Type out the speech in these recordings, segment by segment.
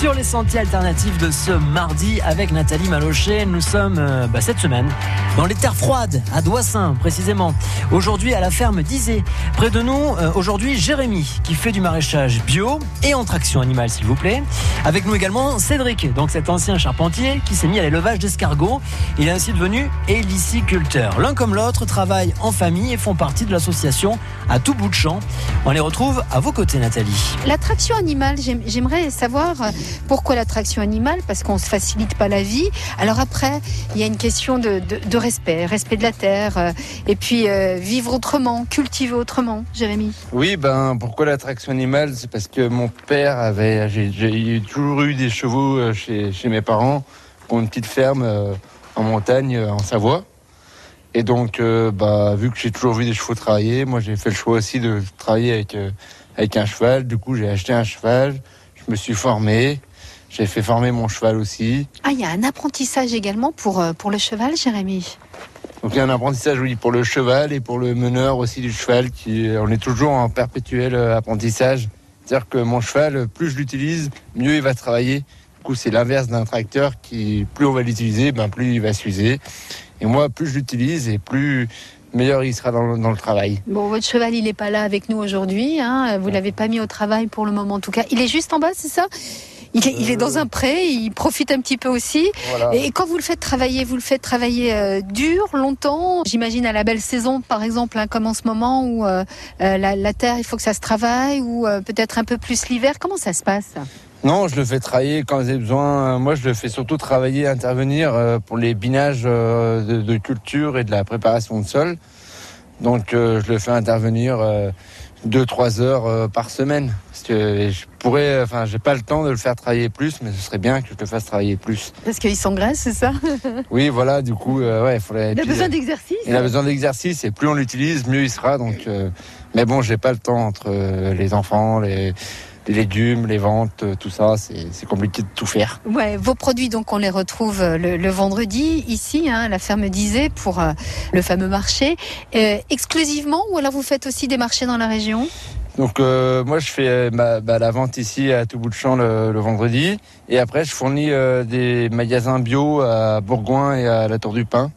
sur les sentiers alternatifs de ce mardi avec Nathalie Malochet. Nous sommes euh, bah, cette semaine dans les terres froides, à Doissin précisément. Aujourd'hui à la ferme d'Izé. Près de nous, euh, aujourd'hui Jérémy qui fait du maraîchage bio et en traction animale s'il vous plaît. Avec nous également Cédric, donc cet ancien charpentier qui s'est mis à l'élevage d'escargots. Il est ainsi devenu héliciculteur. L'un comme l'autre travaillent en famille et font partie de l'association à tout bout de champ. On les retrouve à vos côtés Nathalie. L'attraction animale, j'aimerais savoir euh, pourquoi l'attraction animale? Parce qu'on ne se facilite pas la vie. Alors après, il y a une question de, respect, respect de la terre, euh, et puis euh, vivre autrement, cultiver autrement, Jérémy. Oui, ben pourquoi l'attraction animale? C'est parce que mon père avait, j'ai toujours eu des chevaux euh, chez, mes parents, qui ont une petite ferme en montagne, en Savoie. Et donc, bah, vu que j'ai toujours vu des chevaux travailler, moi j'ai fait le choix aussi de travailler avec, avec un cheval. Du coup, j'ai acheté un cheval, je me suis formé. J'ai fait former mon cheval aussi. Ah, il y a un apprentissage également pour, euh, pour le cheval, Jérémy donc il y a un apprentissage oui pour le cheval et pour le meneur aussi du cheval qui on est toujours en perpétuel euh, apprentissage. C'est-à-dire que mon cheval plus je l'utilise, mieux il va travailler. Du coup, c'est l'inverse d'un tracteur qui plus on va l'utiliser, ben plus il va s'user. Et moi plus je l'utilise et plus meilleur il sera dans le, travail. Bon, votre cheval, il n'est pas là avec nous aujourd'hui. Hein. Vous ne l'avez pas mis au travail pour le moment, en tout cas. Il est juste en bas, c'est ça? Il est, dans un pré, il profite un petit peu aussi. Et quand vous le faites travailler, vous le faites travailler euh, dur, longtemps? J'imagine à la belle saison, par exemple, hein, comme en ce moment où euh, euh, la, terre, il faut que ça se travaille, ou peut-être un peu plus l'hiver. Comment ça se passe? Non, je le fais travailler quand j'ai besoin. Moi, je le fais surtout travailler, intervenir pour les binages de, de, culture et de la préparation de sol. Donc, je le fais intervenir 2-3 heures euh, par semaine. Parce que je pourrais, enfin, j'ai pas le temps de le faire travailler plus, mais ce serait bien que je le fasse travailler plus. Parce qu'il s'engraisse, c'est ça? Oui, voilà, du coup, euh, ouais, il faudrait. Il a besoin d'exercice Il a besoin d'exercice, et plus on l'utilise, mieux il sera. Donc, euh, mais bon, j'ai pas le temps entre les enfants, les les légumes, les ventes, euh, tout ça, c'est compliqué de tout faire. Ouais, vos produits, donc, on les retrouve euh, le, vendredi ici, hein, la ferme d'Izé, pour euh, le fameux marché. exclusivement, ou alors vous faites aussi des marchés dans la région? Donc moi je fais bah, la vente ici à tout bout de champ le, vendredi et après je fournis des magasins bio à Bourgoin et à la Tour du Pin.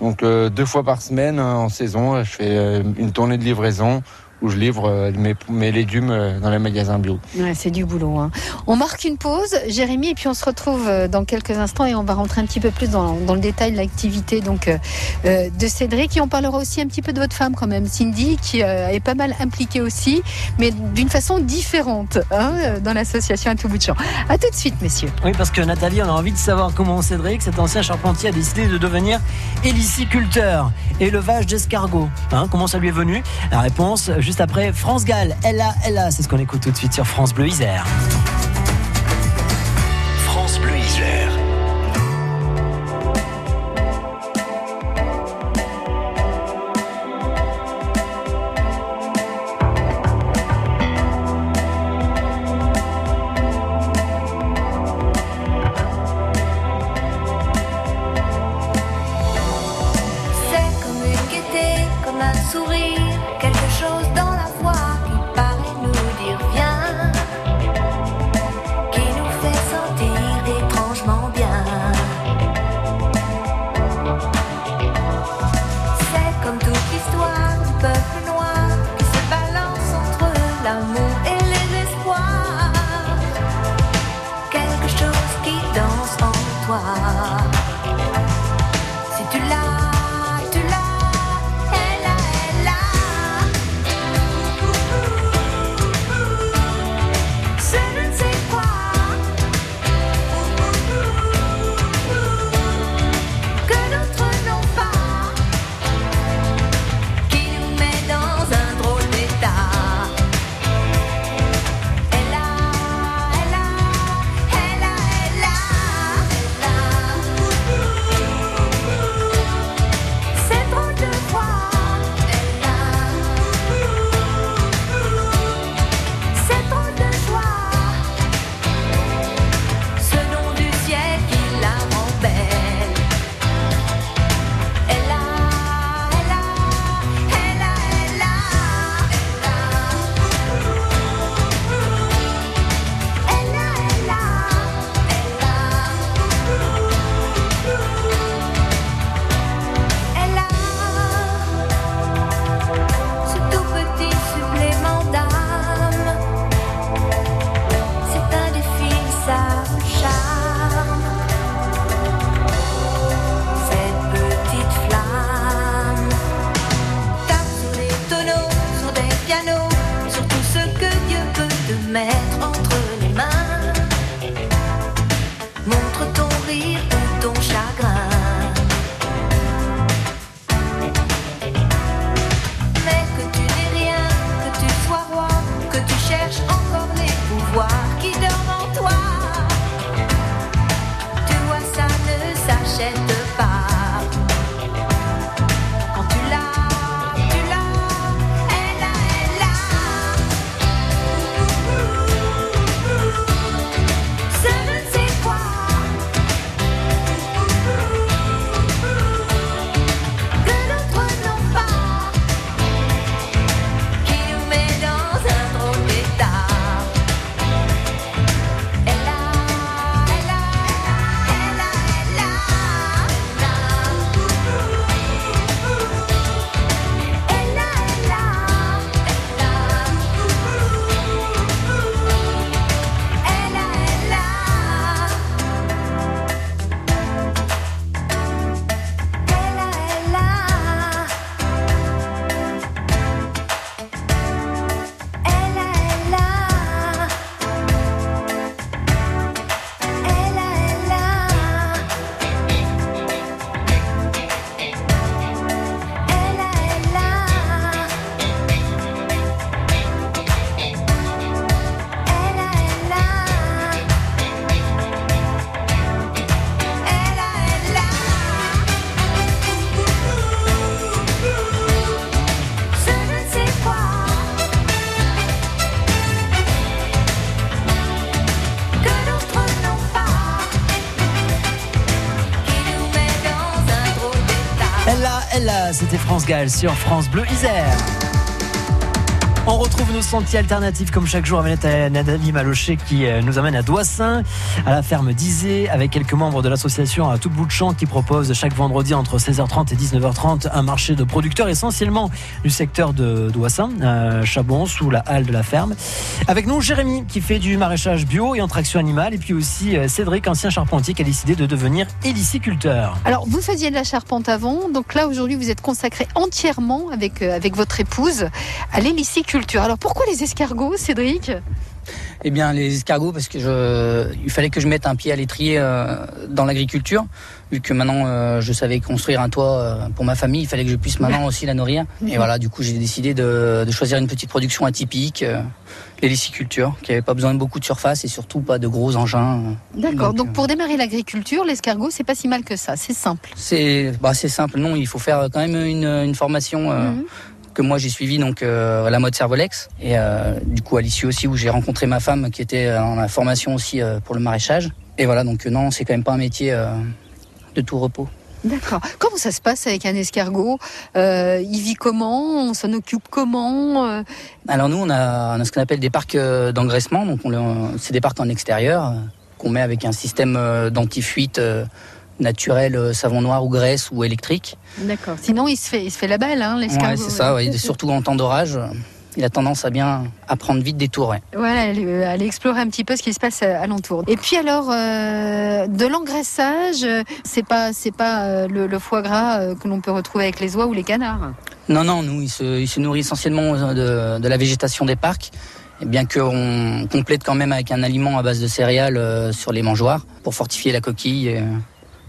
Donc deux fois par semaine en saison je fais une tournée de livraison où je livre euh, mes, légumes euh, dans les magasins bio. c'est du boulot. Hein. On marque une pause, Jérémy, et puis on se retrouve euh, dans quelques instants et on va rentrer un petit peu plus dans, le détail de l'activité donc de Cédric. Et on parlera aussi un petit peu de votre femme quand même, Cindy, qui est pas mal impliquée aussi, mais d'une façon différente hein, dans l'association à tout bout de champ. A tout de suite, messieurs. Oui, parce que Nathalie, on a envie de savoir comment Cédric, cet ancien charpentier, a décidé de devenir héliciculteur, élevage d'escargots. Hein, comment ça lui est venu? La réponse, juste après France Gall. Elle a, elle a, c'est ce qu'on écoute tout de suite sur France Bleu Isère. C'était France Gall sur France Bleu Isère. On retrouve nos sentiers alternatifs comme chaque jour avec Nathalie Malocher qui euh, nous amène à Doissin, à la ferme d'Izé, avec quelques membres de l'association à tout bout de champ qui propose chaque vendredi entre 16h30 et 19h30 un marché de producteurs essentiellement du secteur de Doissin, Chabon, sous la halle de la ferme. Avec nous Jérémy qui fait du maraîchage bio et en traction animale et puis aussi euh, Cédric, ancien charpentier qui a décidé de devenir héliciculteur. Alors vous faisiez de la charpente avant, donc là aujourd'hui vous êtes consacré entièrement avec, euh, avec votre épouse à l'héliciculture alors pourquoi les escargots, Cédric? Eh bien, les escargots, parce que je, il fallait que je mette un pied à l'étrier euh, dans l'agriculture, vu que maintenant euh, je savais construire un toit euh, pour ma famille, il fallait que je puisse maintenant aussi la nourrir. Et voilà, du coup, j'ai décidé de, choisir une petite production atypique, l'héliciculture, qui n'avait pas besoin de beaucoup de surface et surtout pas de gros engins. D'accord. Donc, pour démarrer l'agriculture, l'escargot, c'est pas si mal que ça. C'est simple. C'est, bah, c'est simple. Non, il faut faire quand même une, formation. Mhm que moi j'ai suivi donc euh, la mode Servolex et euh, du coup à l'issue aussi où j'ai rencontré ma femme qui était en la formation aussi euh, pour le maraîchage. Et voilà donc non c'est quand même pas un métier de tout repos. D'accord. Comment ça se passe avec un escargot? Il vit comment? On s'en occupe comment? Alors nous, on a, ce qu'on appelle des parcs d'engraissement. Donc c'est des parcs en extérieur qu'on met avec un système d'antifuite naturel, euh, savon noir ou graisse ou électrique. D'accord. Sinon, il se fait, il se fait la belle, hein, l'escargot. Ouais, c'est ça, surtout en temps d'orage. Il a tendance à bien à prendre vite des tours. Voilà, aller, explorer un petit peu ce qui se passe alentour. Et puis alors, euh, de l'engraissage, c'est pas c'est pas euh, le, foie gras que l'on peut retrouver avec les oies ou les canards. Non, non, nous, il se, il se nourrit essentiellement de, de, la végétation des parcs. Et bien qu'on complète quand même avec un aliment à base de céréales sur les mangeoires pour fortifier la coquille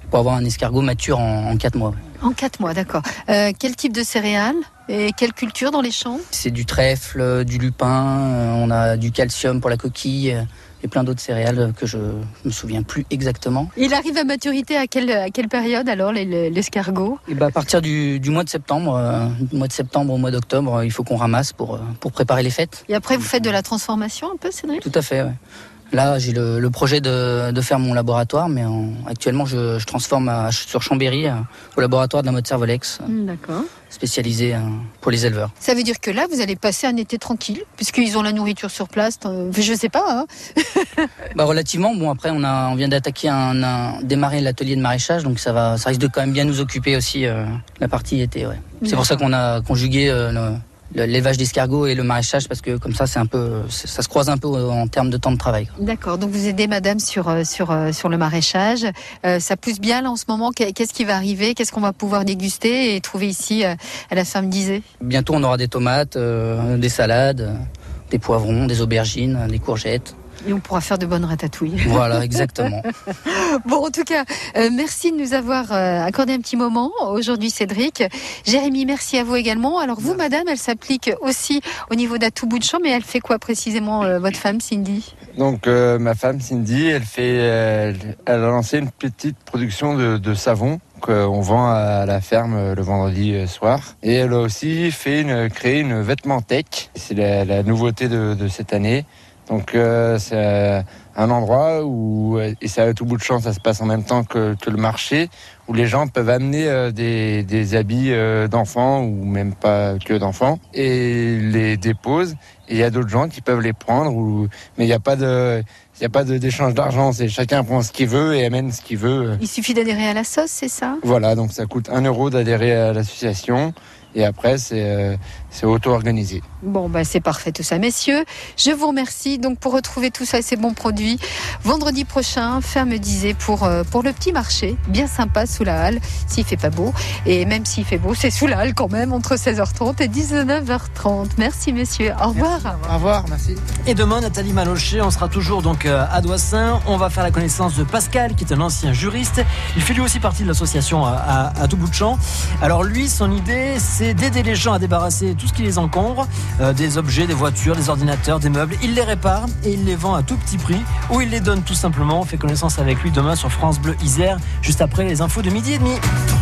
pour avoir un escargot mature en, 4 mois. En 4 mois, d'accord. Euh, quel type de céréales et quelle culture dans les champs? C'est du trèfle, du lupin, euh, on a du calcium pour la coquille euh, et plein d'autres céréales que je ne me souviens plus exactement. Il arrive à maturité à quelle, à quelle période alors l'escargot? Et bah, À partir du, du, mois de septembre, du mois de septembre au mois d'octobre, il faut qu'on ramasse pour, pour préparer les fêtes. Et après vous faites de la transformation un peu Cédric? Tout à fait, oui. Là, j'ai le, projet de, faire mon laboratoire, mais actuellement, je, transforme sur Chambéry, euh, au laboratoire de la mode Servolex. Hmm, d'accord. Spécialisé euh, pour les éleveurs. Ça veut dire que là, vous allez passer un été tranquille, puisqu'ils ont la nourriture sur place. Je ne sais pas. Hein. bah, relativement. Bon, après, on, a, on vient d'attaquer, un, démarrer l'atelier de maraîchage, donc ça, va, ça risque de quand même bien nous occuper aussi euh, la partie été. C'est pour ça qu'on a conjugué l'élevage d'escargots et le maraîchage parce que comme ça c'est un peu ça se croise un peu en termes de temps de travail. D'accord. Donc vous aidez madame sur euh, sur euh, sur le maraîchage. Euh, ça pousse bien là en ce moment. Qu'est-ce qui va arriver? Qu'est-ce qu'on va pouvoir déguster et trouver ici à la ferme d'Isée? Bientôt on aura des tomates, des salades. des poivrons, des aubergines, des courgettes. Et on pourra faire de bonnes ratatouilles. Voilà, exactement. bon, en tout cas, euh, merci de nous avoir euh, accordé un petit moment aujourd'hui, Cédric. Jérémy, merci à vous également. Alors, vous, madame, elle s'applique aussi au niveau d'Atout Bout de Champ, mais elle fait quoi précisément, euh, votre femme, Cindy? Donc, ma femme, Cindy, elle, fait, elle a lancé une petite production de, de savon qu'on vend à la ferme le vendredi soir. Et elle a aussi fait une, créé une vêtement tech. C'est la, la, nouveauté de, de cette année. Donc euh, c'est euh, un endroit où, et c'est à tout bout de champ, ça se passe en même temps que, que le marché, où les gens peuvent amener euh, des, des, habits d'enfants ou même pas que d'enfants et les déposent. Et il y a d'autres gens qui peuvent les prendre, ou, mais il n'y a pas de... Il n'y a pas d'échange d'argent, c'est chacun prend ce qu'il veut et amène ce qu'il veut. Il suffit d'adhérer à la sauce, c'est ça? Voilà, donc ça coûte un euro d'adhérer à l'association. Et après, c'est auto-organisé. Bon, bah, c'est parfait tout ça. Messieurs, je vous remercie donc pour retrouver tout ça et ces bons produits. Vendredi prochain, ferme disait pour, euh, pour le petit marché, bien sympa sous la halle, s'il fait pas beau. Et même s'il fait beau, c'est sous la halle quand même, entre 16h30 et 19h30. Merci messieurs. Au revoir. Au revoir, merci. Et demain, Nathalie Malochet, on sera toujours donc euh, à Doissin. On va faire la connaissance de Pascal, qui est un ancien juriste. Il fait lui aussi partie de l'association à, à, tout bout de champ. Alors lui, son idée, c'est d'aider les gens à débarrasser tout ce qui les encombre. Euh, des objets, des voitures, des ordinateurs, des meubles. Il les répare et il les vend à tout petit prix ou il les donne tout simplement. On fait connaissance avec lui demain sur France Bleu Isère, juste après les infos de midi et demi.